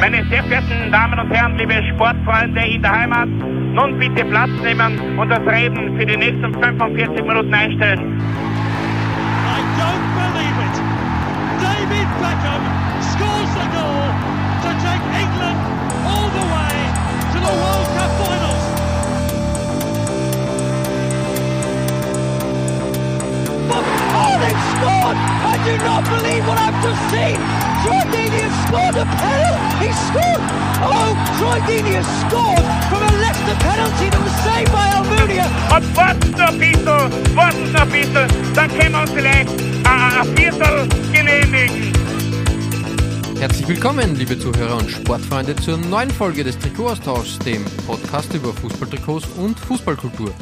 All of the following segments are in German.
Meine sehr verehrten Damen und Herren, liebe Sportfreunde in der Heimat, nun bitte Platz nehmen und das Reden für die nächsten 45 Minuten einstellen. I don't believe it. David Beckham scored! I do not believe what I've just seen! Troy Deeney has scored a penalty! He scored! Oh, Troy Deeney has scored from a Leicester penalty that was saved by Almunia! Und warten noch ein bisschen, warten noch ein bisschen, dann können wir uns vielleicht ein, ein Viertel genehmigen. Herzlich willkommen, liebe Zuhörer und Sportfreunde, zur neuen Folge des Trikotaustauschs, dem Podcast über Fußballtrikots und Fußballkultur.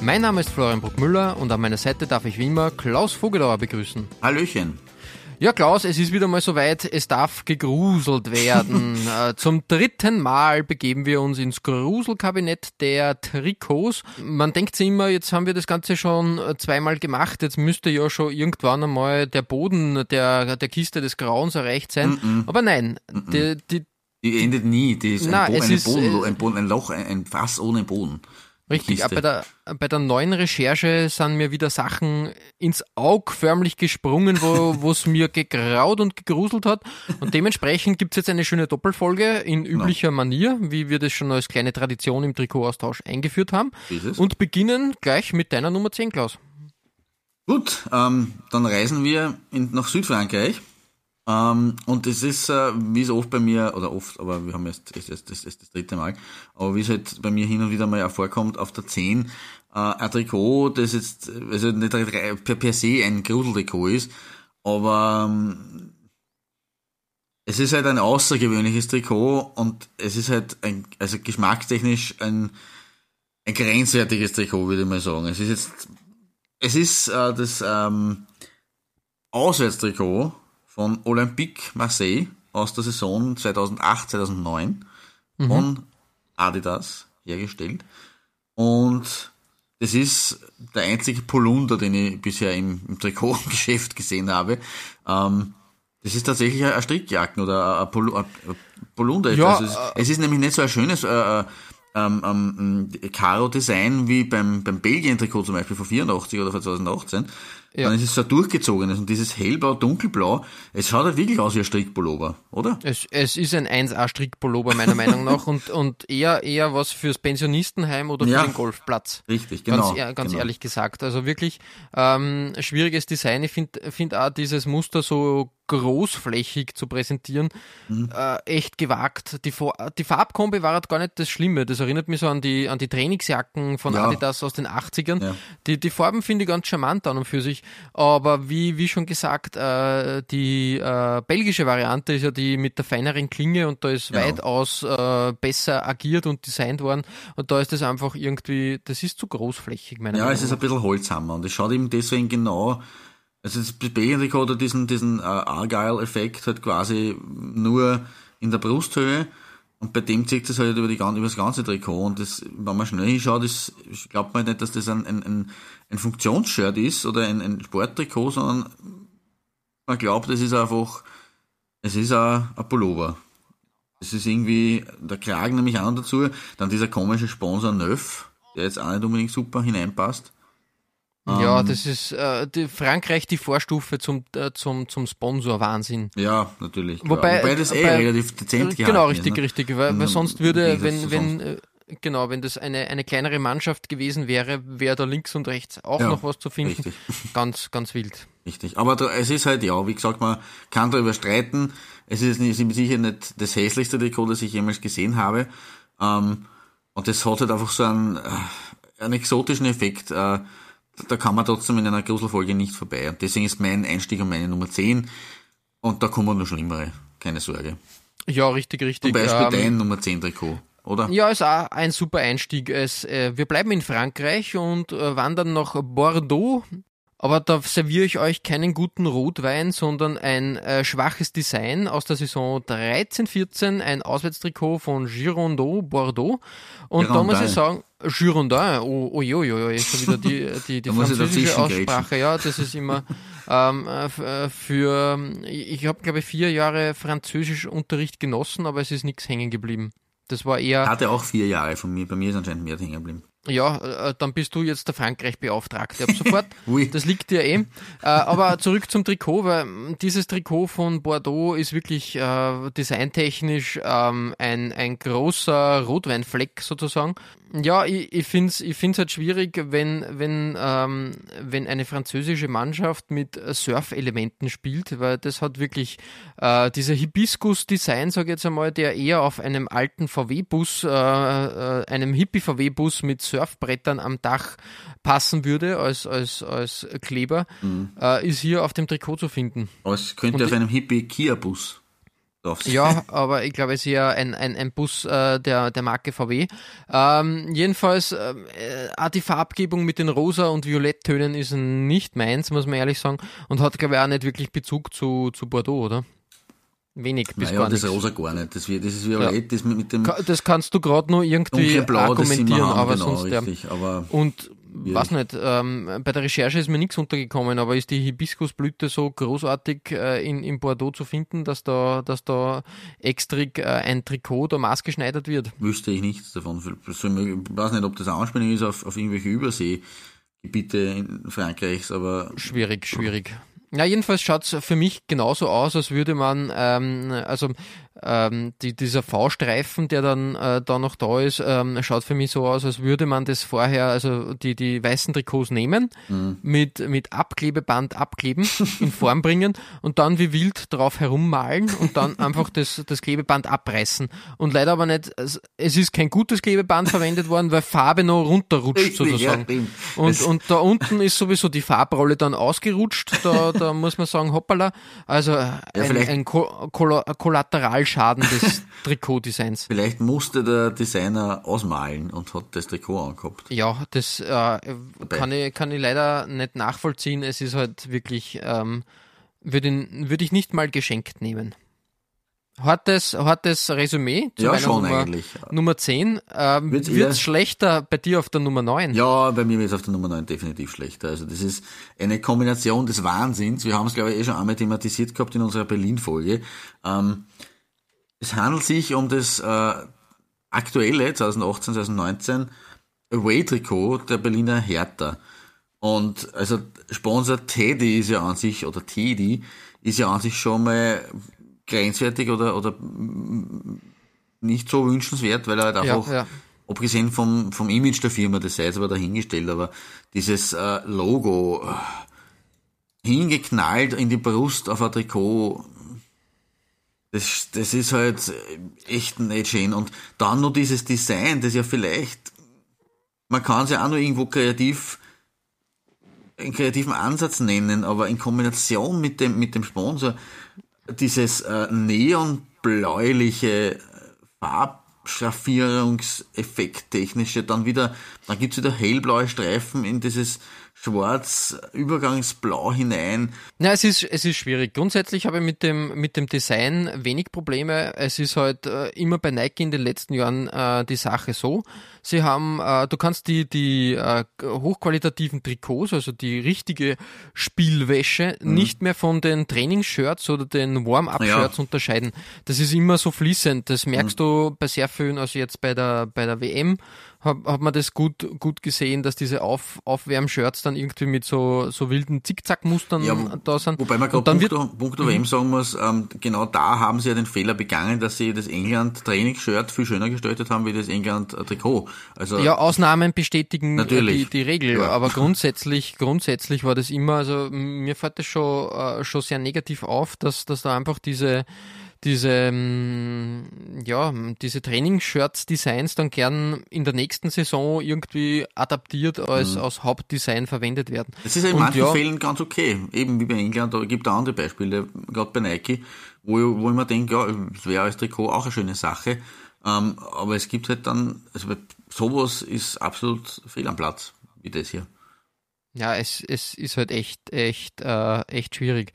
Mein Name ist Florian Bruckmüller und an meiner Seite darf ich wie immer Klaus Vogelauer begrüßen. Hallöchen. Ja, Klaus, es ist wieder mal soweit, es darf gegruselt werden. Äh, Zum dritten Mal begeben wir uns ins Gruselkabinett der Trikots. Man denkt sich immer, jetzt haben wir das Ganze schon äh, zweimal gemacht, jetzt müsste ja schon irgendwann einmal der Boden der, der Kiste des Grauens erreicht sein. Aber nein, die, die, Die endet nie. Die ist Na, ein, Bo es eine ist, Boden, äh, ein, Boden, ein Loch, ein, ein Fass ohne Boden. Richtig, Kiste. bei der, bei der neuen Recherche sind mir wieder Sachen ins Auge förmlich gesprungen, wo es mir gegraut und gegruselt hat. Und dementsprechend gibt's jetzt eine schöne Doppelfolge in üblicher Manier, wie wir das schon als kleine Tradition im Trikotaustausch eingeführt haben. Es. Und beginnen gleich mit deiner Nummer 10, Klaus. Gut, ähm, dann reisen wir in, nach Südfrankreich. Ähm, und es ist, äh, wie es oft bei mir, oder oft, aber wir haben jetzt, es ist, das ist das dritte Mal, aber wie es halt bei mir hin und wieder mal auch vorkommt, auf der 10, äh, ein Trikot, das jetzt, also nicht per, per se ein Gruseltrikot ist, aber ähm, es ist halt ein außergewöhnliches Trikot und es ist halt ein, also geschmackstechnisch ein, ein grenzwertiges Trikot, würde ich mal sagen. Es ist jetzt, es ist äh, das ähm, Auswärtstrikot von Olympique Marseille aus der Saison 2008, 2009 von Adidas hergestellt. Und das ist der einzige Polunder, den ich bisher im, im Trikotgeschäft gesehen habe. Ähm, das ist tatsächlich eine Strickjacken oder ein ein Polunder. Ja, also es, ist, es ist nämlich nicht so ein schönes äh, äh, ähm, ähm, Karo-Design wie beim, beim Belgien-Trikot zum Beispiel von 84 oder von 2018. Ja. Dann ist es so durchgezogenes und dieses hellblau, dunkelblau, es schaut halt wirklich aus wie ein Strickpullover, oder? Es, es ist ein 1A-Strickpullover meiner Meinung nach und, und eher, eher was fürs Pensionistenheim oder für Ja. den Golfplatz. Richtig, genau. Ganz, ganz genau. ehrlich gesagt. Also wirklich ähm, schwieriges Design. Ich finde find auch dieses Muster so großflächig zu präsentieren, Mhm. äh, echt gewagt. Die, die Farbkombi war halt gar nicht das Schlimme. Das erinnert mich so an die, an die Trainingsjacken von Ja. Adidas aus den 80ern. Ja. Die, die Farben finde ich ganz charmant an und für sich. Aber wie, wie schon gesagt, äh, die äh, belgische Variante ist ja die mit der feineren Klinge und da ist Genau. weitaus äh, besser agiert und designt worden. Und da ist das einfach irgendwie, das ist zu großflächig, meiner Ja, Meinung es ist ein bisschen Holzhammer und es schaut eben deswegen genau, also das Belgien-Trikot hat diesen, diesen äh, Argyle-Effekt halt quasi nur in der Brusthöhe und bei dem zieht es halt über, die, über das ganze Trikot und das, wenn man schnell hinschaut, ist, glaubt man nicht, dass das ein, ein, ein, Funktionsshirt ist oder ein, ein Sporttrikot, sondern man glaubt, es ist einfach, es ist ein, Pullover. Es ist irgendwie, der Kragen nämlich noch dazu, dann dieser komische Sponsor Neuf, der jetzt auch nicht unbedingt super hineinpasst. Ja, Ähm, das ist äh, die, Frankreich die Vorstufe zum, äh, zum, zum Sponsor-Wahnsinn. Ja, natürlich. klar. Wobei- Wobei das eh bei- relativ dezent gehalten Genau, ist, richtig, ne? richtig. Weil, weil Im- sonst würde, wenn, wenn, äh, genau, wenn das eine, eine kleinere Mannschaft gewesen wäre, wäre da links und rechts auch Ja, noch was zu finden. richtig. Ganz, ganz wild. Richtig. Aber da, es ist halt, ja, wie gesagt, man kann darüber streiten. Es ist, nicht, ist sicher nicht das hässlichste Trikot, das ich jemals gesehen habe. Ähm, und das hat halt einfach so einen, äh, einen exotischen Effekt. Äh, da kann man trotzdem in einer Gruselfolge nicht vorbei. Und deswegen ist mein Einstieg und meine Nummer 10. Und da kommen noch schlimmere. Keine Sorge. Ja, richtig, richtig. Zum Beispiel Ähm, dein Nummer 10 Trikot, oder? Ja, ist auch ein super Einstieg. Es, äh, wir bleiben in Frankreich und äh, wandern nach Bordeaux. Aber da serviere ich euch keinen guten Rotwein, sondern ein äh, schwaches Design aus der Saison 13-14, ein Auswärtstrikot von Girondin Bordeaux. Und da muss Girondin. ich sagen, Girondin, oh, oh, oh, oh, oh, ist schon wieder die, die, die französische. Aussprache, ja, das ist immer, Ähm, äh, für, ich habe, glaube ich, vier Jahre Französischunterricht genossen, aber es ist nichts hängen geblieben. Das war eher. Hatte auch vier Jahre von mir. Bei mir ist anscheinend mehr hängen geblieben. Ja, äh, dann bist du jetzt der Frankreich-Beauftragte ab sofort. das liegt dir eh. Äh, aber zurück zum Trikot, weil dieses Trikot von Bordeaux ist wirklich äh, designtechnisch ähm, ein, ein großer Rotweinfleck sozusagen. Ja, ich, ich finde es ich find's halt schwierig, wenn, wenn, ähm, wenn eine französische Mannschaft mit Surf-Elementen spielt, weil das hat wirklich äh, dieser Hibiskus-Design, sage ich jetzt einmal, der eher auf einem alten VW-Bus, äh, äh, einem Hippie-VW-Bus mit Surfbrettern am Dach passen würde als, als, als Kleber, mhm. äh, ist hier auf dem Trikot zu finden. Es könnte Und auf einem Hippie-Kia-Bus ja, aber ich glaube, es ist ja ein, ein, ein Bus äh, der, der Marke VW. Ähm, jedenfalls, äh, auch die Farbgebung mit den rosa und violetttönen ist nicht meins, muss man ehrlich sagen. Und hat, glaube ich, auch nicht wirklich Bezug zu, zu Bordeaux, oder? Wenig bis naja, gar das rosa gar nicht. Das, wird, das ist violett, ja. das mit dem... Das kannst du gerade nur irgendwie Blau, argumentieren, aber genau, sonst... Richtig, aber und ja. weiß nicht, ähm, bei der Recherche ist mir nichts untergekommen, aber ist die Hibiskusblüte so großartig äh, in, in Bordeaux zu finden, dass da, dass da extra äh, ein Trikot da maßgeschneidert wird? Wüsste ich nichts davon. Ich weiß nicht, ob das eine Anspielung ist auf, auf irgendwelche Überseegebiete in Frankreichs, aber. Schwierig, schwierig. Ja, jedenfalls schaut es für mich genauso aus, als würde man, ähm, also ähm, die, dieser V-Streifen, der dann äh, da noch da ist, ähm, schaut für mich so aus, als würde man das vorher, also die, die weißen Trikots nehmen, mhm. mit, mit Abklebeband abkleben, in Form bringen und dann wie wild drauf herummalen und dann einfach das, das Klebeband abreißen. Und leider aber nicht, es ist kein gutes Klebeband verwendet worden, weil Farbe noch runterrutscht sozusagen. Ja, und, und da unten ist sowieso die Farbrolle dann ausgerutscht, da, da muss man sagen, hoppala. Also ja, ein, ein Kollateral Schaden des Trikotdesigns. Vielleicht musste der Designer ausmalen und hat das Trikot angehabt. Ja, das äh, kann, ich, kann ich leider nicht nachvollziehen. Es ist halt wirklich, ähm, würde würd ich nicht mal geschenkt nehmen. Hartes, hartes Resümee zu ja, schon Nummer, eigentlich. Nummer 10. Ähm, wird es schlechter bei dir auf der Nummer 9? Ja, bei mir wird es auf der Nummer 9 definitiv schlechter. Also das ist eine Kombination des Wahnsinns. Wir haben es, glaube ich, eh schon einmal thematisiert gehabt in unserer Berlin-Folge. Ähm, es handelt sich um das äh, aktuelle 2018, 2019 Away-Trikot der Berliner Hertha. Und also Sponsor Teddy ist ja an sich, oder Teddy, ist ja an sich schon mal grenzwertig oder, oder nicht so wünschenswert, weil er halt einfach, ja, ja. abgesehen vom, vom Image der Firma, das sei jetzt aber dahingestellt, aber dieses äh, Logo äh, hingeknallt in die Brust auf ein Trikot, das, das ist halt echt nicht schön. Und dann noch dieses Design, das ja vielleicht, man kann es ja auch nur irgendwo kreativ, einen kreativen Ansatz nennen, aber in Kombination mit dem, mit dem Sponsor, dieses äh, neonbläuliche Farbschaffierungseffekt technische, dann wieder, dann gibt's wieder hellblaue Streifen in dieses schwarz, Übergangsblau hinein. Ja, es ist, es ist schwierig. Grundsätzlich habe ich mit dem, mit dem Design wenig Probleme. Es ist halt äh, immer bei Nike in den letzten Jahren äh, die Sache so. Sie haben, äh, du kannst die, die äh, hochqualitativen Trikots, also die richtige Spielwäsche, mhm. nicht mehr von den Trainingsshirts oder den Warm-Up-Shirts ja. unterscheiden. Das ist immer so fließend. Das merkst mhm. du bei sehr vielen, also jetzt bei der, bei der WM hat, hat man das gut, gut gesehen, dass diese Auf, Aufwärmshirts dann irgendwie mit so, so wilden Zickzackmustern ja, wo, da sind. Wobei man gerade Punkt, Punkt WM mhm. sagen muss, ähm, genau da haben sie ja den Fehler begangen, dass sie das England-Trainingsshirt viel schöner gestaltet haben wie das England-Trikot. Also, ja, Ausnahmen bestätigen äh, natürlich. die, die Regel, ja. aber grundsätzlich, grundsätzlich war das immer, also mir fällt das schon, äh, schon sehr negativ auf, dass, dass da einfach diese, diese, mm, ja, diese Trainingsshirts-Designs dann gern in der nächsten Saison irgendwie adaptiert als, mhm. als Hauptdesign verwendet werden. Das ist in Und manchen ja, Fällen ganz okay. Eben wie bei England, da gibt es andere Beispiele, gerade bei Nike, wo, wo ich mir denke, ja, es wäre als Trikot auch eine schöne Sache. Ähm, aber es gibt halt dann, also sowas ist absolut fehl am Platz, wie das hier. Ja, es, es ist halt echt, echt, äh, echt schwierig.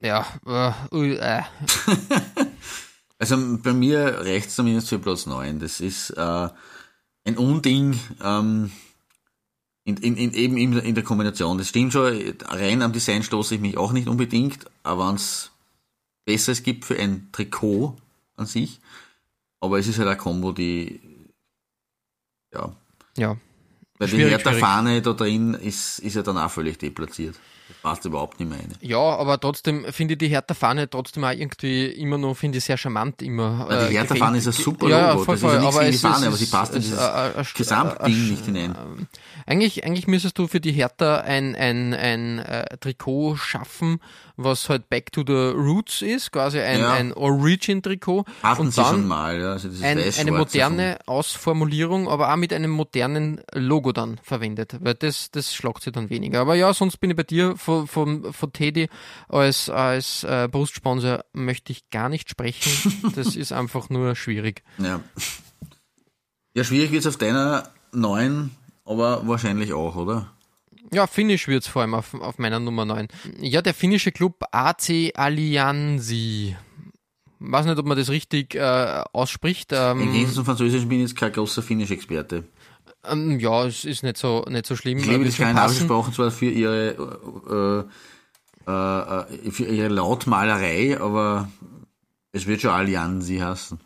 Ja, äh, äh. also bei mir reicht es zumindest für Platz 9. Das ist äh, ein Unding. Ähm, in, in, in, eben in, in der Kombination. Das stimmt schon, rein am Design stoße ich mich auch nicht unbedingt, aber wenn es Besseres gibt für ein Trikot an sich, aber es ist halt eine Kombo, die ja. Ja. Weil die Hertha-Fahne da drin ist, ist ja dann auch völlig deplatziert. Passt überhaupt nicht mehr rein. Ja, aber trotzdem finde ich die Hertha-Fahne trotzdem auch irgendwie immer noch, finde ich, sehr charmant immer. Weil die äh, Hertha-Fahne ist ein super ja, Logo. voll, das ist nichts aber die Fahne, ist- aber sie passt in es- dieses äh, äh, Gesamtding äh, nicht hinein. Eigentlich, eigentlich müsstest du für die Hertha ein, ein, ein äh, Trikot schaffen, was halt Back to the Roots ist, quasi ein, Ja. ein Origin-Trikot. Hatten Und sie schon mal, ja. Also ein, eine moderne Ausformulierung, aber auch mit einem modernen Logo dann verwendet, weil das, das schlagt sie dann weniger. Aber ja, sonst bin ich bei dir von, von, von Teddy als, als äh, Brustsponsor möchte ich gar nicht sprechen. Das ist einfach nur schwierig. Ja. ja, schwierig wird's auf deiner neuen, aber wahrscheinlich auch, oder? Ja, Finnisch wird's vor allem auf, auf meiner Nummer 9. Ja, der finnische Club AC Allianzi. Weiß nicht, ob man das richtig äh, ausspricht. Im Ähm, Gegensatz zum Französischen bin ich jetzt kein großer Finnisch-Experte. Ähm, ja, es ist nicht so, nicht so schlimm. Ich liebe Wird die schon skandinavischen passen. Sprachen zwar für ihre, äh, äh, äh, für ihre Lautmalerei, aber es wird schon Allianzi heißen.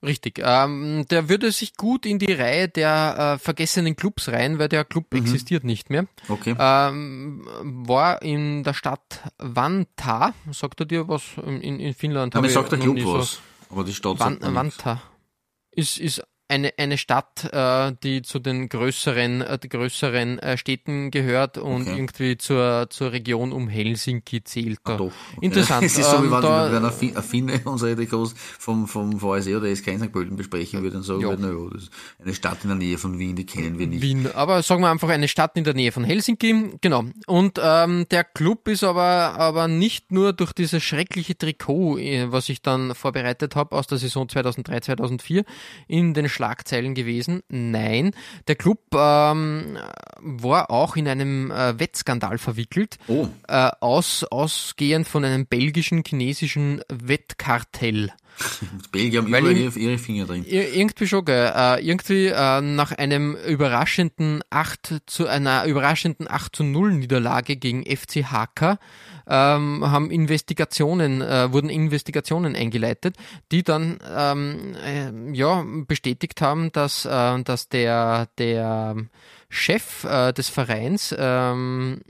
Richtig. Ähm, der würde sich gut in die Reihe der äh, vergessenen Clubs rein, weil der Club Mhm. existiert nicht mehr. Okay. Ähm, war in der Stadt Vantaa. Sagt er dir was in, in Finnland? aber Hab ich sag der Club nie so- was. Aber die Stadt Van, sagt. Vantaa. Ist, ist eine, eine Stadt, äh, die zu den größeren, äh, größeren äh, Städten gehört und Okay. irgendwie zur, zur Region um Helsinki zählt. Da. Doch. Okay. Interessant. Es ist so, wie Ähm, wenn, da- wenn ein Fin- ein Finne unsere Trikots vom, vom VSE oder SK St. Pölten besprechen würde und sagen Ja. würde, na ja, das ist eine Stadt in der Nähe von Wien, die kennen wir nicht. Wien, aber sagen wir einfach eine Stadt in der Nähe von Helsinki, genau. Und ähm, der Club ist aber aber nicht nur durch dieses schreckliche Trikot, äh, was ich dann vorbereitet habe aus der Saison 2003 2004 in den Schlagzeilen gewesen. Nein, der Club ähm, war auch in einem äh, Wettskandal verwickelt, Oh, äh, aus, ausgehend von einem belgischen chinesischen Wettkartell. Belgier haben Weil überall ihm- ihre, Finger drin. Ir- Irgendwie schon, gell. Äh, irgendwie äh, nach einem überraschenden 8 zu einer überraschenden 8 zu 0 Niederlage gegen FC Haka ähm, haben Investigationen, äh, wurden Investigationen eingeleitet, die dann ähm, äh, ja bestätigt haben, dass, äh, dass der, der Chef äh, des Vereins ähm,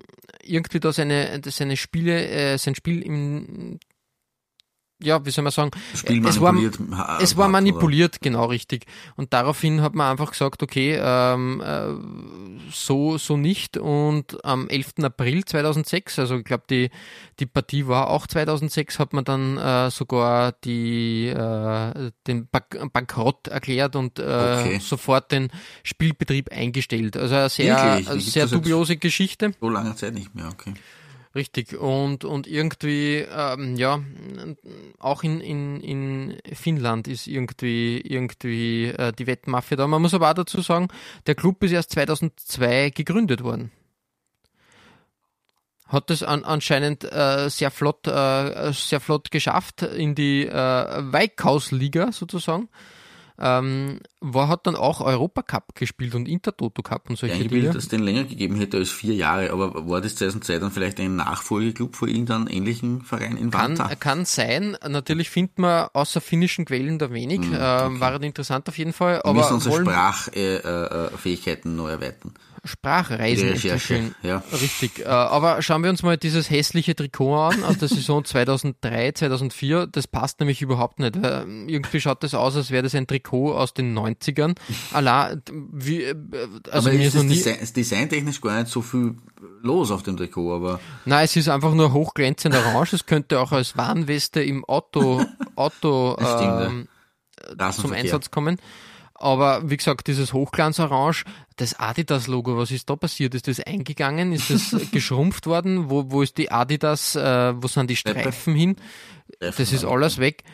irgendwie da seine, seine Spiele, äh, sein Spiel im ja, wie soll man sagen, Spiel es war, manipuliert es war hat, oder? manipuliert, genau richtig. Und daraufhin hat man einfach gesagt, okay, ähm, äh, so, so nicht. Und am 11. April 2006, also ich glaube, die, die Partie war auch 2006, hat man dann äh, sogar die, äh, den Bank Bankrott erklärt und äh, Okay. sofort den Spielbetrieb eingestellt. Also eine sehr, sehr dubiose Geschichte. So lange Zeit nicht mehr, okay. Richtig, und, und irgendwie, ähm, ja, auch in, in, in Finnland ist irgendwie, irgendwie äh, die Wettmafia da. Man muss aber auch dazu sagen, der Club ist erst 2002 gegründet worden. Hat es an, anscheinend äh, sehr flott, äh, sehr flott geschafft in die äh, Weikausliga sozusagen. Ähm, war, hat dann auch Europacup gespielt und Intertoto Cup und solche Eingebildet, Dinge. dass es den länger gegeben hätte als vier Jahre, aber war das 2002 dann vielleicht ein Nachfolgeclub für irgendeinen ähnlichen Verein in Kann, Vanta? kann sein. Natürlich findet man außer finnischen Quellen da wenig. Hm, ähm, war interessant auf jeden Fall. Wir müssen unsere Sprachfähigkeiten äh, äh, noch erweitern. Sprachreisen Recherche, ja. Richtig. Äh, aber schauen wir uns mal dieses hässliche Trikot an aus der Saison 2003, 2004. Das passt nämlich überhaupt nicht. Weil irgendwie schaut das aus, als wäre das ein Trikot aus den 90ern. Allah, wie, äh, also aber mir ist nie, Design, designtechnisch gar nicht so viel los auf dem Trikot, aber Nein, es ist einfach nur hochglänzend orange. Es könnte auch als Warnweste im Auto, Auto ähm, zum. Einsatz kommen. Aber wie gesagt, dieses Hochglanzorange, das Adidas-Logo, was ist da passiert? Ist das eingegangen? Ist das geschrumpft worden? Wo, wo ist die Adidas? Äh, wo sind die Streifen hin? Das ist alles weg.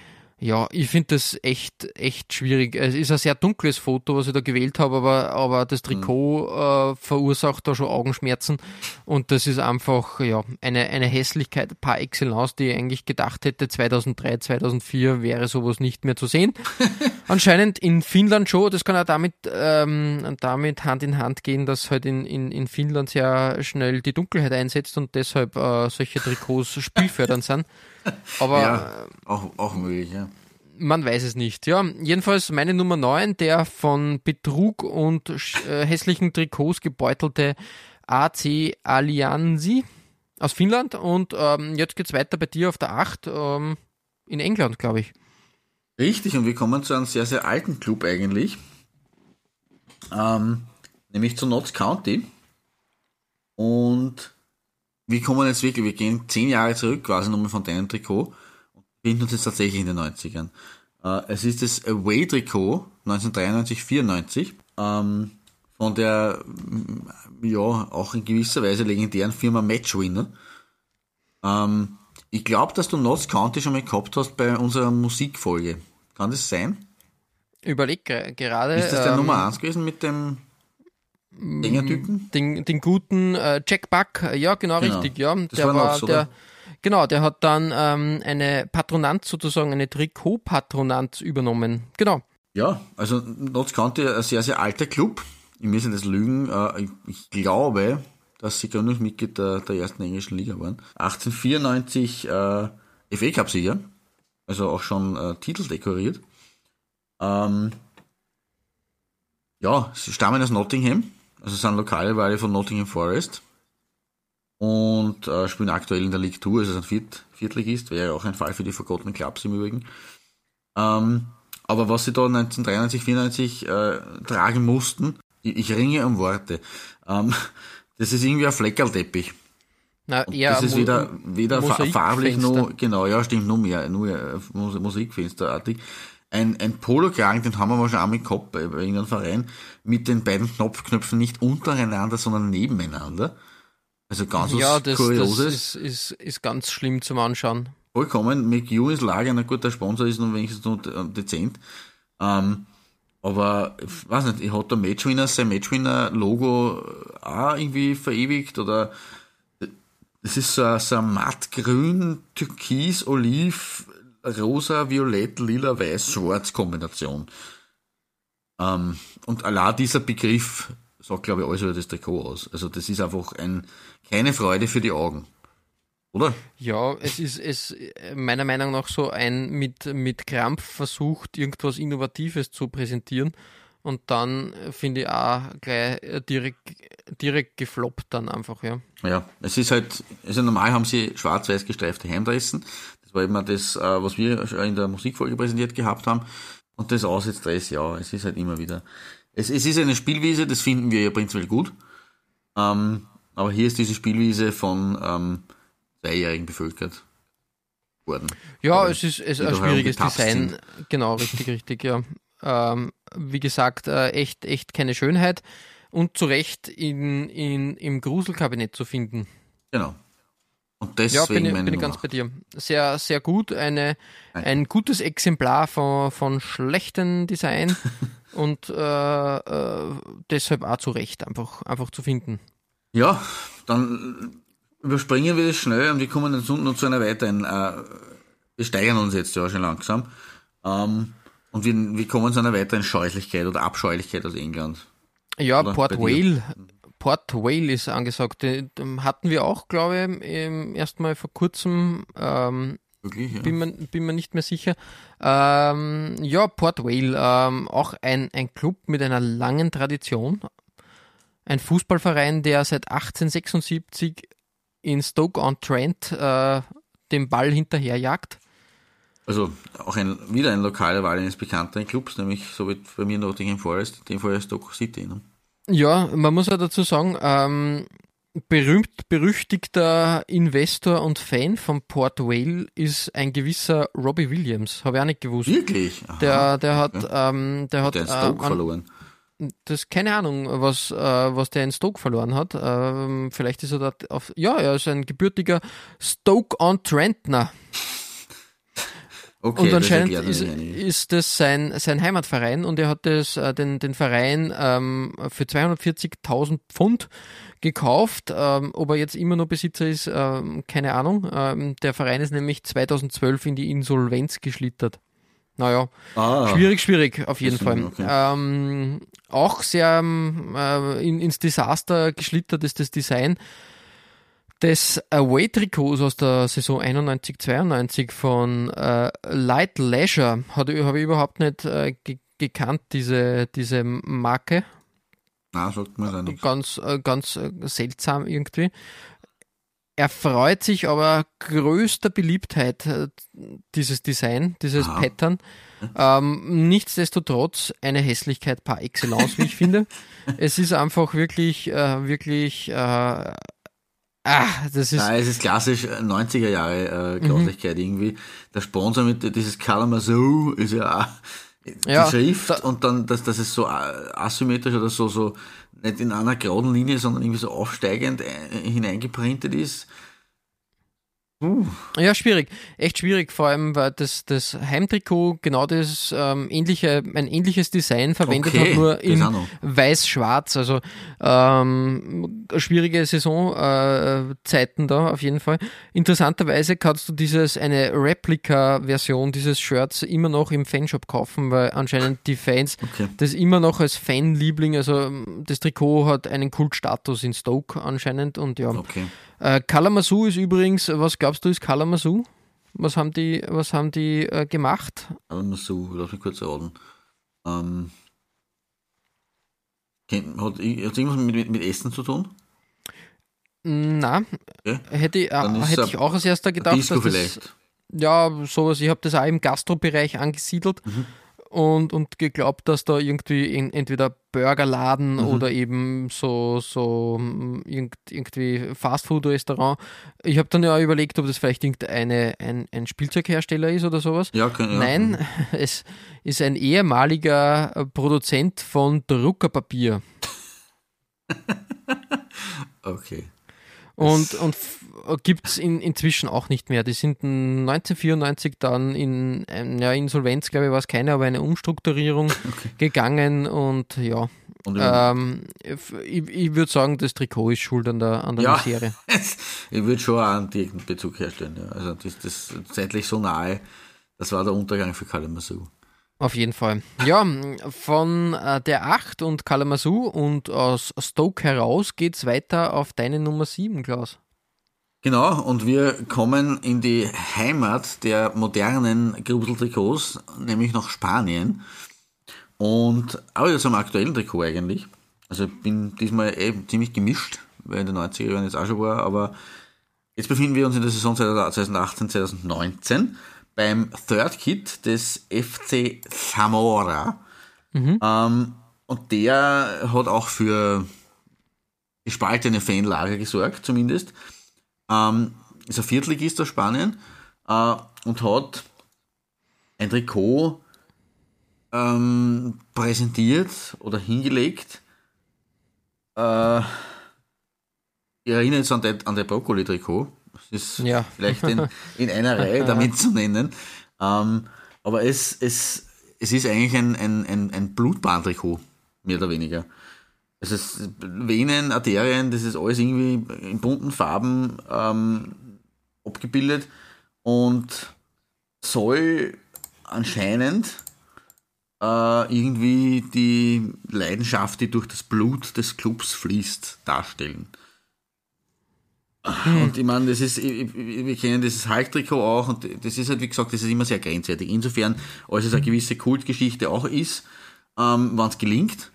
Ja, ich finde das echt, echt schwierig. Es ist ein sehr dunkles Foto, was ich da gewählt habe, aber, aber das Trikot äh, verursacht da schon Augenschmerzen. Und das ist einfach, ja, eine, eine Hässlichkeit par excellence, die ich eigentlich gedacht hätte, 2003, 2004 wäre sowas nicht mehr zu sehen. Anscheinend in Finnland schon, das kann auch damit, ähm, damit Hand in Hand gehen, dass halt in, in, in Finnland sehr schnell die Dunkelheit einsetzt und deshalb äh, solche Trikots spielfördernd sind. Aber ja, auch, auch möglich, ja. man weiß es nicht. Ja, jedenfalls meine Nummer 9, der von Betrug und äh, hässlichen Trikots gebeutelte AC Allianzi aus Finnland und ähm, jetzt geht's weiter bei dir auf der 8 ähm, in England, glaube ich. Richtig, und wir kommen zu einem sehr, sehr alten Club eigentlich. Ähm, nämlich zu Notts County. Und wir kommen jetzt wirklich, wir gehen zehn Jahre zurück quasi nochmal von deinem Trikot und befinden uns jetzt tatsächlich in den 90ern. Äh, es ist das Away-Trikot 1993-94 ähm, von der, mm, ja, auch in gewisser Weise legendären Firma Matchwinner. Ähm, ich glaube, dass du Notts County schon mal gehabt hast bei unserer Musikfolge. Kann das sein? Überleg ge- gerade. Ist das der ähm, Nummer 1 gewesen mit dem Sängertypen? den, den guten äh, Jack Buck, äh, ja, genau, Genau. richtig, ja. Das Der war war, der, oder? genau, der hat dann ähm, eine Patronanz sozusagen, eine Trikotpatronanz übernommen. Genau. Ja, also Notts County, ein sehr, sehr alter Club. Ich nicht das lügen. Äh, ich, ich glaube, dass sie Gründungsmitglied der, der ersten englischen Liga waren. 1894 äh, FA Cup-Sieger. Also auch schon äh, Titel dekoriert. Ähm, ja, sie stammen aus Nottingham. Also sind Lokalrivale von Nottingham Forest. Und äh, spielen aktuell in der League 2, also sind Viert, Viertligist. Wäre auch ein Fall für die Forgotten Clubs im Übrigen. Ähm, aber was sie da 1993, 94 äh, tragen mussten, ich, ich ringe um Worte. Ähm, das ist irgendwie ein Fleckerlteppich. Na, Und eher das ist weder, weder farblich noch, genau, ja, stimmt, nur mehr, nur Mus Musikfensterartig. Ein, ein Polokragen, den haben wir mal schon einmal gehabt bei, bei irgendeinem Verein, mit den beiden Knopfknöpfen nicht untereinander, sondern nebeneinander. Also ganz Ja, was das, das Kurioses. ist, ist, ist ganz schlimm zum Anschauen. Vollkommen. McHugh ist Lager, na gut, der Sponsor ist nun wenigstens noch de- dezent. Ähm, aber, ich weiß nicht, hat der Matchwinner sein Matchwinner-Logo auch irgendwie verewigt oder es ist so, ein- so ein mattgrün, türkis, oliv, rosa, violett, lila, weiß, schwarz Kombination. Ähm, und allein dieser Begriff sagt, glaube ich, alles über das Trikot aus. Also das ist einfach ein, keine Freude für die Augen. Oder? Ja, es ist es meiner Meinung nach so ein mit, mit Krampf versucht, irgendwas Innovatives zu präsentieren und dann finde ich auch gleich äh, direkt, direkt gefloppt dann einfach, ja. Ja, es ist halt, also normal haben sie schwarz-weiß gestreifte Hemdressen. War immer das, äh, was wir in der Musikfolge präsentiert gehabt haben. Und das Aussetzdress, ja, es ist halt immer wieder. Es, es ist eine Spielwiese, das finden wir ja prinzipiell gut. Ähm, aber hier ist diese Spielwiese von ähm, Zweijährigen bevölkert worden. Ja, Aber es ist, es ist ein schwieriges Design. sind. Genau, richtig, richtig, ja. Ähm, wie gesagt, äh, echt, echt keine Schönheit und zu Recht in, in, im Gruselkabinett zu finden. Genau. Und Ja, deswegen bin, ich- bin ich ganz bei dir. Sehr, sehr gut. Eine, ein gutes Exemplar von, von schlechtem Design und äh, äh, deshalb auch zu Recht einfach, einfach zu finden. Ja, dann überspringen wir das schnell und wir kommen jetzt noch zu einer weiteren, äh, wir steigern uns jetzt ja schon langsam, ähm, und wir, wir kommen zu einer weiteren Scheußlichkeit oder Abscheulichkeit aus England. Ja, Oder Port? Vale. Port Vale ist angesagt. Den hatten wir auch, glaube ich, ähm, erst mal vor kurzem. Ähm, Wirklich, ja. bin, mir, bin mir nicht mehr sicher. Ähm, ja, Port Vale, ähm, auch ein, ein Club mit einer langen Tradition. Ein Fußballverein, der seit 1876 in Stoke-on-Trent äh, den Ball hinterherjagt. Also auch ein, wieder ein lokaler Wahl eines bekannteren Clubs, nämlich so wie bei mir Nottingham Forest, in dem Fall Stoke City. Ne? Ja, man muss ja dazu sagen, ähm, berühmt, berüchtigter Investor und Fan von Port Vale ist ein gewisser Robbie Williams. Habe ich auch nicht gewusst. Wirklich? Aha. Der, der hat, ähm, der hat, der hat Stoke ähm, an- verloren. das keine Ahnung, was, äh, was der in Stoke verloren hat. Ähm, vielleicht ist er dort auf, ja, er ist ein gebürtiger Stoke-on-Trentner. Okay, und das anscheinend erklärt ist, ist das sein, sein Heimatverein und er hat das, äh, den, den Verein ähm, für 240.000 Pfund gekauft. Ähm, ob er jetzt immer noch Besitzer ist, ähm, keine Ahnung. Ähm, der Verein ist nämlich 2012 in die Insolvenz geschlittert. naja, Ah. schwierig, schwierig, auf jeden Fall. Okay. Ähm, auch sehr ähm, äh, in, ins Desaster geschlittert ist das Design des Away-Trikots aus der Saison 91-92 von äh, Light Leisure. Habe ich überhaupt nicht äh, ge gekannt, diese, diese Marke. Nein, sagt mir da nichts. Ganz, äh, ganz äh, seltsam irgendwie. Er freut sich aber größter Beliebtheit, äh, dieses Design, dieses Aha. Pattern. Ähm, nichtsdestotrotz eine Hässlichkeit par excellence, wie ich finde. Es ist einfach wirklich, äh, wirklich, äh, ah, das ist, Nein, es ist klassisch äh, 90er Jahre äh, Mhm. Grauslichkeit irgendwie. Der Sponsor mit dieses Kalamazoo ist ja auch die Ja, Schrift da- und dann, dass das ist so a- asymmetrisch oder so, so nicht in einer geraden Linie, sondern irgendwie so aufsteigend äh, hineingeprintet ist. Ja, schwierig. Echt schwierig, vor allem, weil das, das Heimtrikot genau das ähm, ähnliche, ein ähnliches Design verwendet Okay, hat, nur in weiß-schwarz. Also ähm, schwierige Saisonzeiten äh, da auf jeden Fall. Interessanterweise kannst du dieses eine Replika-Version dieses Shirts immer noch im Fanshop kaufen, weil anscheinend die Fans Okay. das immer noch als Fanliebling, also das Trikot hat einen Kultstatus in Stoke anscheinend und ja. Okay. Äh, Kalamazoo ist übrigens, was glaubst du, ist Kalamazoo? Was haben die, was haben die äh, gemacht? Kalamazoo, lass mich kurz raten. Ähm, hat, hat irgendwas mit, mit, mit Essen zu tun? Na, Okay. hätte, ich- äh, hätte ich auch als erster gedacht, Disco dass das, vielleicht. ja, sowas, ich habe das auch im Gastrobereich angesiedelt Mhm. Und, und geglaubt, dass da irgendwie in, entweder Burgerladen Mhm. oder eben so, so mm, irgend, irgendwie Fastfood-Restaurant. Ich habe dann ja überlegt, ob das vielleicht irgendeine ein, ein Spielzeughersteller ist oder sowas. Ja, kann, ja. Nein, es ist ein ehemaliger Produzent von Druckerpapier. Okay. Und, und gibt es in, inzwischen auch nicht mehr. Die sind 1994 dann in ähm, ja, Insolvenz, glaube ich, war es keine, aber eine Umstrukturierung gegangen und ja. Und Ähm, ich ich würde sagen, das Trikot ist schuld an der, an der Ja. Misere. ich würde schon einen direkten Bezug herstellen. Ja. Also das, das zeitlich so nahe, das war der Untergang für Kalamazoo. Auf jeden Fall. Ja, von äh, der 8 und Kalamazoo und aus Stoke heraus geht's weiter auf deine Nummer 7, Klaus. Genau, und wir kommen in die Heimat der modernen Gruseltrikots, nämlich nach Spanien. Und aber jetzt am aktuellen Trikot eigentlich. Also ich bin diesmal eh ziemlich gemischt, weil in den 90er Jahren jetzt auch schon war, aber jetzt befinden wir uns in der Saison 2018, 2019 beim Third Kit des FC Zamora. Ähm, und der hat auch für gespaltene Fanlager gesorgt, zumindest ähm, ist ein Viertligist aus Spanien äh, und hat ein Trikot ähm, präsentiert oder hingelegt. Äh, ich erinnere jetzt an das an der Brokkoli-Trikot. Das ist Ja. vielleicht in, in einer Reihe damit zu nennen. Ähm, aber es, es, es ist eigentlich ein, ein, ein, ein Blutbahntrikot, mehr oder weniger. Es ist Venen, Arterien, das ist alles irgendwie in bunten Farben ähm, abgebildet und soll anscheinend äh, irgendwie die Leidenschaft, die durch das Blut des Clubs fließt, darstellen. Und ich meine, das ist, wir kennen dieses Hulk-Trikot auch und das ist halt, wie gesagt, das ist immer sehr grenzwertig. Insofern, als es eine gewisse Kultgeschichte auch ist, ähm, wenn es gelingt.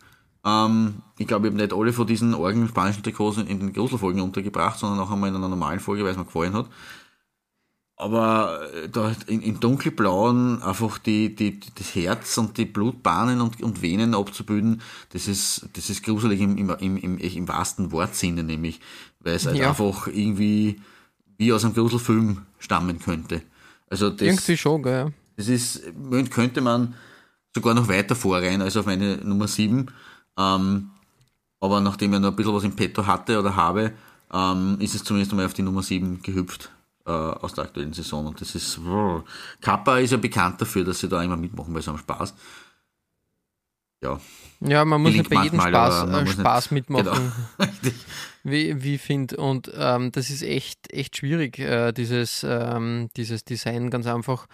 Ähm, ich glaube, ich habe nicht alle von diesen Orgen spanischen Trikots in, in den Gruselfolgen untergebracht, sondern auch einmal in einer normalen Folge, weil es mir gefallen hat. Aber äh, da in, in dunkelblauen einfach die, die, die, das Herz und die Blutbahnen und, und Venen abzubilden, das ist, das ist gruselig im, im, im, im, wahrsten Wortsinne, nämlich, weil es halt Ja. einfach irgendwie wie aus einem Gruselfilm stammen könnte. Also das, Irgendwie schon, gell? das ist, könnte man sogar noch weiter vorreihen als auf meine Nummer 7. Ähm, aber nachdem ich noch ein bisschen was im Petto hatte oder habe, ähm, ist es zumindest einmal auf die Nummer 7 gehüpft äh, aus der aktuellen Saison. Und das ist. brr. Kappa ist ja bekannt dafür, dass sie da immer mitmachen bei so einem Spaß. Ja. Ja, man muss Gelingt nicht bei jedem Spaß, äh, muss nicht- Spaß mitmachen. Genau. Richtig. wie, wie ich finde. Und ähm, das ist echt, echt schwierig, äh, dieses, ähm, dieses Design ganz einfach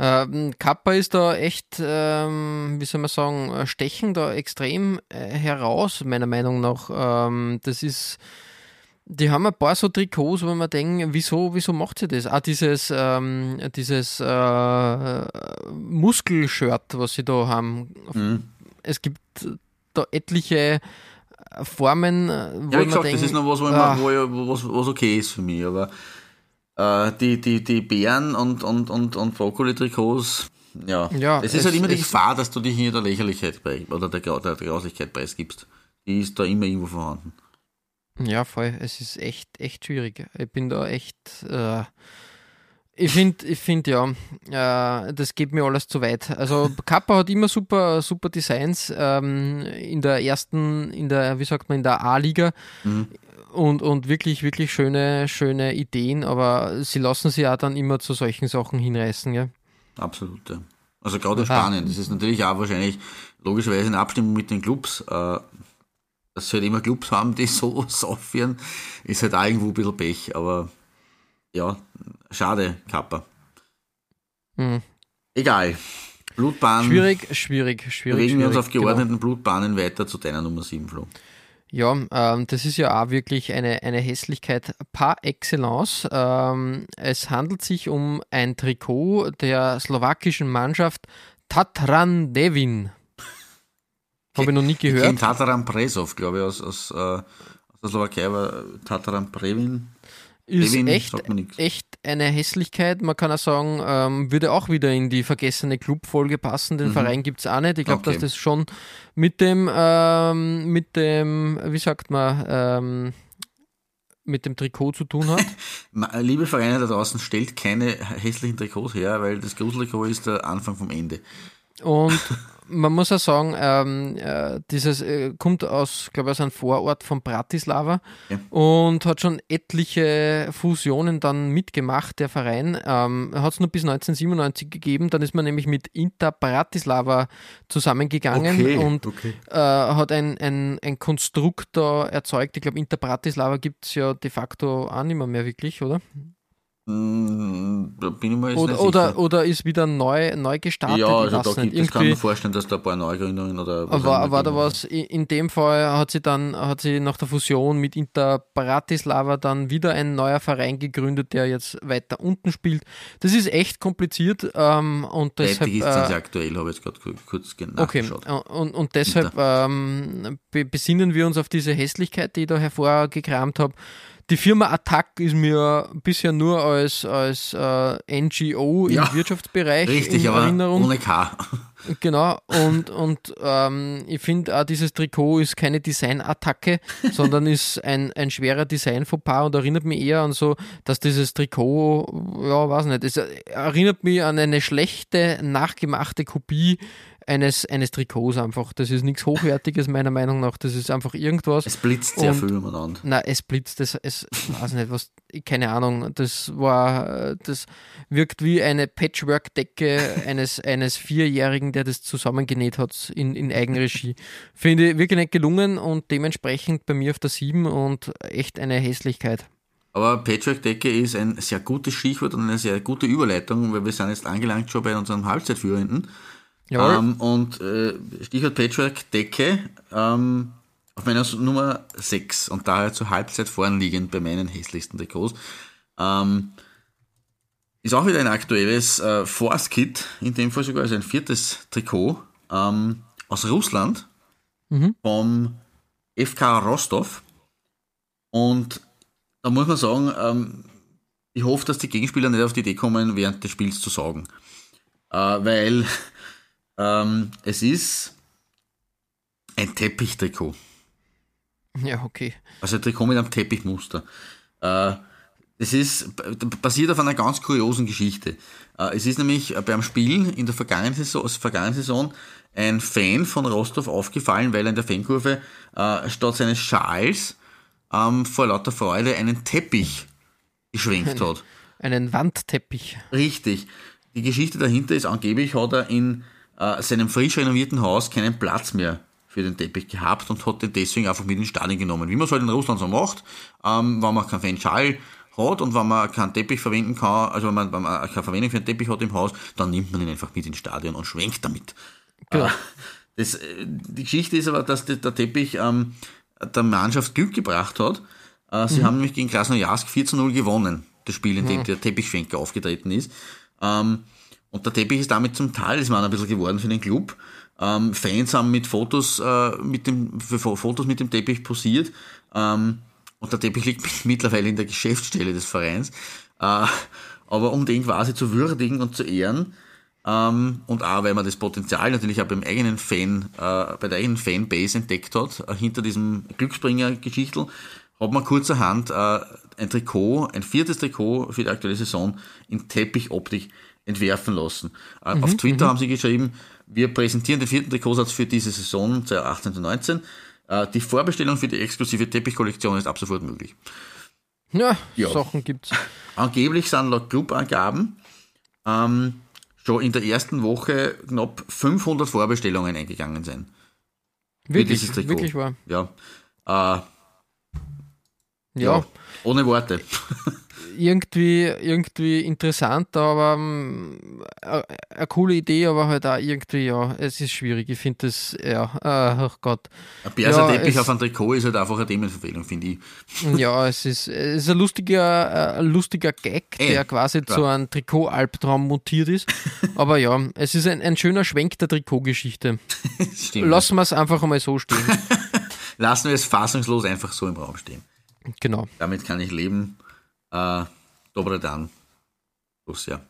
Ähm, Kappa ist da echt, ähm, wie soll man sagen, äh, stechen da extrem äh, heraus, meiner Meinung nach. Ähm, das ist, die haben ein paar so Trikots, wo man denkt, wieso, wieso macht sie das? Auch dieses, ähm, dieses äh, Muskelshirt, was sie da haben. Mhm. Es gibt da etliche Formen, äh, wo ja, wie gesagt, denkt, das ist noch was, wo, ah, wo, was, was okay ist für mich, aber äh, die, die, die Bären und, und, und, und Brokkoli-Trikots, ja. ja. Es ist es, halt immer die Gefahr, dass du dich hier der Lächerlichkeit bei, oder der, der, der Grauslichkeit preisgibst. Die ist da immer irgendwo vorhanden. Ja, voll. Es ist echt, echt schwierig. Ich bin da echt. Äh, ich finde, ich find, ja, äh, das geht mir alles zu weit. Also Kappa hat immer super, super Designs ähm, in der ersten, in der, wie sagt man, in der A-Liga. Mhm und, und wirklich, wirklich schöne, schöne Ideen, aber sie lassen sich ja dann immer zu solchen Sachen hinreißen, ja. Absolut, ja. Also gerade in Spanien, das ist natürlich auch wahrscheinlich logischerweise in Abstimmung mit den Clubs, äh, dass sie halt immer Clubs haben, die so aufführen, ist halt auch irgendwo ein bisschen Pech, aber ja, schade, Kappa. Mhm. Egal. Blutbahn. Schwierig, schwierig, schwierig. Bewegen wir uns auf geordneten genau. Blutbahnen weiter zu deiner Nummer 7, Flo. Ja, ähm, das ist ja auch wirklich eine, eine Hässlichkeit par excellence. Ähm, es handelt sich um ein Trikot der slowakischen Mannschaft Tatran Devin. Habe ich noch nie gehört. Ich Tataran Presov, glaube ich, aus, aus, äh, aus der Slowakei, aber Tataran Previn ist echt, echt eine Hässlichkeit. Man kann auch sagen, ähm, würde auch wieder in die vergessene Clubfolge passen. Den mhm. Verein gibt es auch nicht. Ich glaube, okay. dass das schon mit dem, ähm, mit dem, wie sagt man, ähm, mit dem Trikot zu tun hat. Liebe Vereine da draußen, stellt keine hässlichen Trikots her, weil das Gruseltrikot ist der Anfang vom Ende. Und man muss auch sagen, ähm, äh, dieses äh, kommt aus, glaube ich, aus einem Vorort von Bratislava ja. und hat schon etliche Fusionen dann mitgemacht, der Verein. Ähm, hat es nur bis 1997 gegeben, dann ist man nämlich mit Inter Bratislava zusammengegangen okay, und okay. Äh, hat ein, ein, ein Konstrukt da erzeugt. Ich glaube, Inter Bratislava gibt es ja de facto auch nicht mehr, mehr wirklich, oder? Hm, da bin ich mir jetzt oder, nicht oder, oder ist wieder neu, neu gestartet? Ja, also da gibt es, kann man vorstellen, dass da ein paar Neugründungen oder was war, war da was, in dem Fall hat sie dann, hat sie nach der Fusion mit Inter Bratislava dann wieder ein neuer Verein gegründet, der jetzt weiter unten spielt. Das ist echt kompliziert ähm, und deshalb... ist äh, aktuell, habe ich jetzt gerade kurz nachgeschaut. Okay, und, und deshalb ähm, besinnen wir uns auf diese Hässlichkeit, die ich da hervorgekramt habe. Die Firma Attac ist mir bisher nur als, als äh, NGO im ja, Wirtschaftsbereich richtig, in Erinnerung. ohne K. Genau, und, und ähm, ich finde auch dieses Trikot ist keine Designattacke, sondern ist ein, ein schwerer design Designfauxpas und erinnert mich eher an so, dass dieses Trikot, ja, weiß nicht, es erinnert mich an eine schlechte, nachgemachte Kopie eines, eines Trikots einfach. Das ist nichts Hochwertiges, meiner Meinung nach. Das ist einfach irgendwas. Es blitzt sehr viel miteinander. Nein, es blitzt, es, es weiß nicht, was, keine Ahnung. Das war, das wirkt wie eine Patchwork-Decke eines, eines Vierjährigen, der das zusammengenäht hat in, in Eigenregie. Finde ich wirklich nicht gelungen und dementsprechend bei mir auf der 7 und echt eine Hässlichkeit. Aber Patchwork-Decke ist ein sehr gutes Stichwort und eine sehr gute Überleitung, weil wir sind jetzt angelangt schon bei unserem Halbzeitführenden. Ähm, und äh, Stichwort Patchwork Decke ähm, auf meiner Nummer 6 und daher zur Halbzeit vorn liegend bei meinen hässlichsten Trikots. Ähm, ist auch wieder ein aktuelles äh, Force-Kit, in dem Fall sogar also ein viertes Trikot ähm, aus Russland mhm. vom FK Rostov. Und da muss man sagen, ähm, ich hoffe, dass die Gegenspieler nicht auf die Idee kommen, während des Spiels zu saugen. Äh, weil ähm, es ist ein Teppichtrikot. Ja, okay. Also ein Trikot mit einem Teppichmuster. Äh, es ist basiert auf einer ganz kuriosen Geschichte. Äh, es ist nämlich beim Spielen in der vergangenen Saison, vergangenen Saison ein Fan von Rostov aufgefallen, weil er in der Fankurve äh, statt seines Schals ähm, vor lauter Freude einen Teppich geschwenkt hat. Einen Wandteppich. Richtig. Die Geschichte dahinter ist, angeblich hat er in äh, seinem frisch renovierten Haus keinen Platz mehr für den Teppich gehabt und hat den deswegen einfach mit ins Stadion genommen. Wie man es halt in Russland so macht, ähm, wenn man keinen Fanschal hat und wenn man keinen Teppich verwenden kann, also wenn man, wenn man keine Verwendung für einen Teppich hat im Haus, dann nimmt man ihn einfach mit ins Stadion und schwenkt damit. Genau. Äh, Das, äh, die Geschichte ist aber, dass der, der Teppich ähm, der Mannschaft Glück gebracht hat. Äh, sie haben nämlich gegen Krasnojarsk 4 zu 0 gewonnen, das Spiel, in dem der Teppichschwenker aufgetreten ist. Ähm, und der Teppich ist damit zum Talisman ein bisschen geworden für den Club. Ähm, Fans haben mit Fotos, äh, mit dem, für Fo- Fotos mit dem Teppich posiert. Ähm, und der Teppich liegt mittlerweile in der Geschäftsstelle des Vereins. Äh, aber um den quasi zu würdigen und zu ehren, ähm, und auch, weil man das Potenzial natürlich auch beim eigenen Fan, äh, bei der eigenen Fanbase entdeckt hat, äh, hinter diesem Glücksbringer-Geschichtel, hat man kurzerhand äh, ein Trikot, ein viertes Trikot für die aktuelle Saison in Teppichoptik entwerfen lassen. Äh, auf Twitter haben sie geschrieben, wir präsentieren den vierten Trikotsatz für diese Saison 2018-19. Äh, die Vorbestellung für die exklusive Teppichkollektion ist ab sofort möglich. Ja, Ja. Sachen gibt's. Angeblich sind laut Clubangaben ähm, schon in der ersten Woche knapp 500 Vorbestellungen eingegangen sein. Wirklich, dieses Trikot. wirklich wahr. Ja. Äh, Ja, Ohne Worte. irgendwie, irgendwie interessant, aber ähm, äh, eine coole Idee, aber halt auch irgendwie, ja, es ist schwierig. Ich finde das, ja, äh, ach Gott. Ein Perserteppich es- auf einem Trikot ist halt einfach eine Themenverfehlung, finde ich. Ja, es ist, es ist ein lustiger, äh, ein lustiger Gag, Eh, der quasi klar. zu einem Trikot-Albtraum mutiert ist. Aber ja, es ist ein, ein schöner Schwenk der Trikotgeschichte. Lassen wir es einfach einmal so stehen. Lassen wir es fassungslos einfach so im Raum stehen. Genau. Damit kann ich leben. Äh, Dobre Dan. Plus, ja.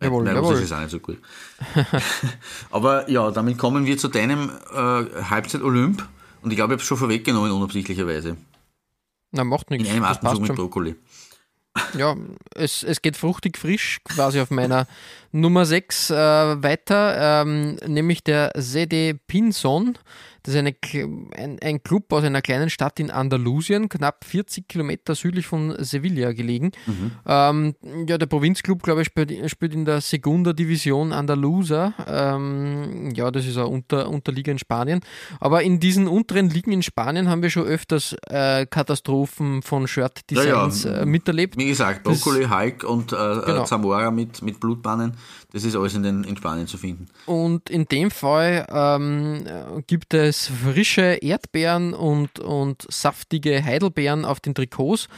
Jawohl, mein jawohl. Ist auch nicht so gut. Aber ja, damit kommen wir zu deinem äh, Halbzeit-Olymp. Und ich glaube, ich habe es schon vorweggenommen, unabsichtlicherweise. Na, macht nichts. In einem Atemzug mit. Brokkoli. Ja, es, es geht fruchtig frisch quasi auf meiner Nummer 6 äh, weiter, ähm, nämlich der Sede Pinson. Das ist eine, ein, ein Club aus einer kleinen Stadt in Andalusien, knapp 40 Kilometer südlich von Sevilla gelegen. Ähm, ja, der Provinzclub, glaube ich, spielt, spielt in der Segunda Division Andalusa. Ähm, ja, das ist eine Unter, Unterliga in Spanien. Aber in diesen unteren Ligen in Spanien haben wir schon öfters äh, Katastrophen von Shirt-Designs Ja, ja. äh, miterlebt. Wie gesagt, Brokkoli, Hulk und äh, Genau. äh, Zamora mit, mit Blutbannen, das ist alles in, den, in Spanien zu finden. Und in dem Fall ähm, äh, gibt es frische Erdbeeren und, und saftige Heidelbeeren auf den Trikots.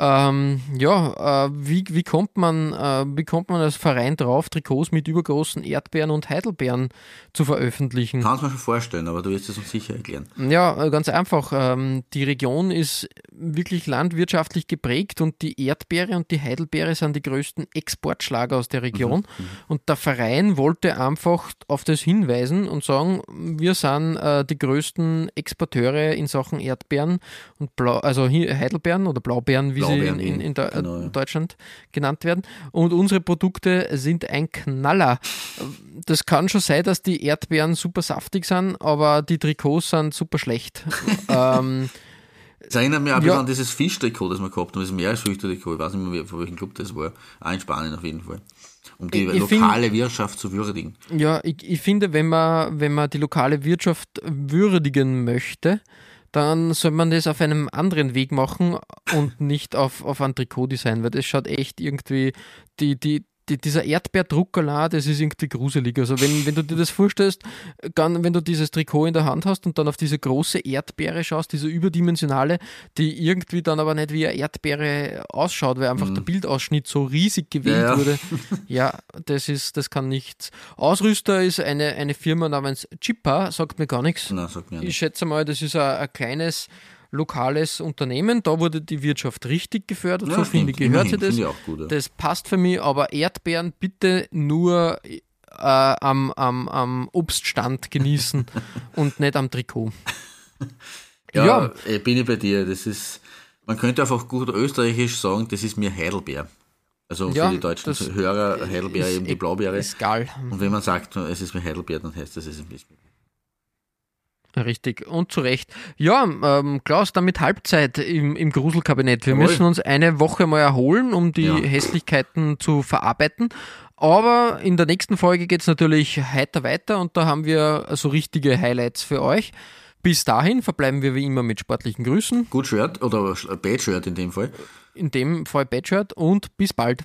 Ähm, ja, äh, wie, wie, kommt man, äh, wie kommt man als Verein drauf, Trikots mit übergroßen Erdbeeren und Heidelbeeren zu veröffentlichen? Kannst mir schon vorstellen, aber du wirst es uns sicher erklären. Ja, äh, ganz einfach. Ähm, die Region ist wirklich landwirtschaftlich geprägt und die Erdbeere und die Heidelbeere sind die größten Exportschlager aus der Region. Und der Verein wollte einfach auf das hinweisen und sagen, wir sind äh, die größten Exporteure in Sachen Erdbeeren und Blau, also Heidelbeeren oder Blaubeeren, wie Blaubeeren, in, in, in Deu- genau, ja. Deutschland genannt werden. Und unsere Produkte sind ein Knaller. Das kann schon sein, dass die Erdbeeren super saftig sind, aber die Trikots sind super schlecht. ähm, Es erinnert mich auch Ja. an dieses Fischtrikot, das wir gehabt haben, das Meeresfrüchte-Trikot, ich weiß nicht mehr, von welchem Club das war. Auch in Spanien auf jeden Fall. Um die Ich- lokale Wirtschaft zu würdigen. ja, ich, ich finde, wenn man, wenn man die lokale Wirtschaft würdigen möchte, dann soll man das auf einem anderen Weg machen und nicht auf, auf ein Trikotdesign, weil das schaut echt irgendwie, die, die, die, dieser Erdbeerdruck allein, das ist irgendwie gruselig. Also wenn, wenn du dir das vorstellst, kann, wenn du dieses Trikot in der Hand hast und dann auf diese große Erdbeere schaust, diese überdimensionale, die irgendwie dann aber nicht wie eine Erdbeere ausschaut, weil einfach der Bildausschnitt so riesig gewählt Ja, ja. wurde. Ja, das ist, das kann nichts. Ausrüster ist eine, eine Firma namens Chippa, sagt mir gar nichts. Na, sagt mir Ich nicht. schätze mal, das ist ein, ein kleines lokales Unternehmen. Da wurde die Wirtschaft richtig gefördert. Ja, so finde ich, gehört Immerhin, sie das. gut, ja. Das passt für mich, aber Erdbeeren bitte nur äh, am, am, am Obststand genießen und nicht am Trikot. Ja, Ja. eh, bin ich bei dir. Das ist, man könnte einfach gut österreichisch sagen, das ist mir Heidelbeer. Also Ja, für die deutschen Hörer, Heidelbeer eben die e- Blaubeere. Ist geil. Und wenn man sagt, es ist mir Heidelbeer, dann heißt das, es ist mir Richtig, und zu Recht. Ja, ähm, Klaus, damit Halbzeit im, im Gruselkabinett. Wir Jawohl. müssen uns eine Woche mal erholen, um die Ja. Hässlichkeiten zu verarbeiten. Aber in der nächsten Folge geht es natürlich heiter weiter und da haben wir so richtige Highlights für euch. Bis dahin verbleiben wir wie immer mit sportlichen Grüßen. Gut Shirt oder Bad Shirt in dem Fall. In dem Fall Bad Shirt und bis bald.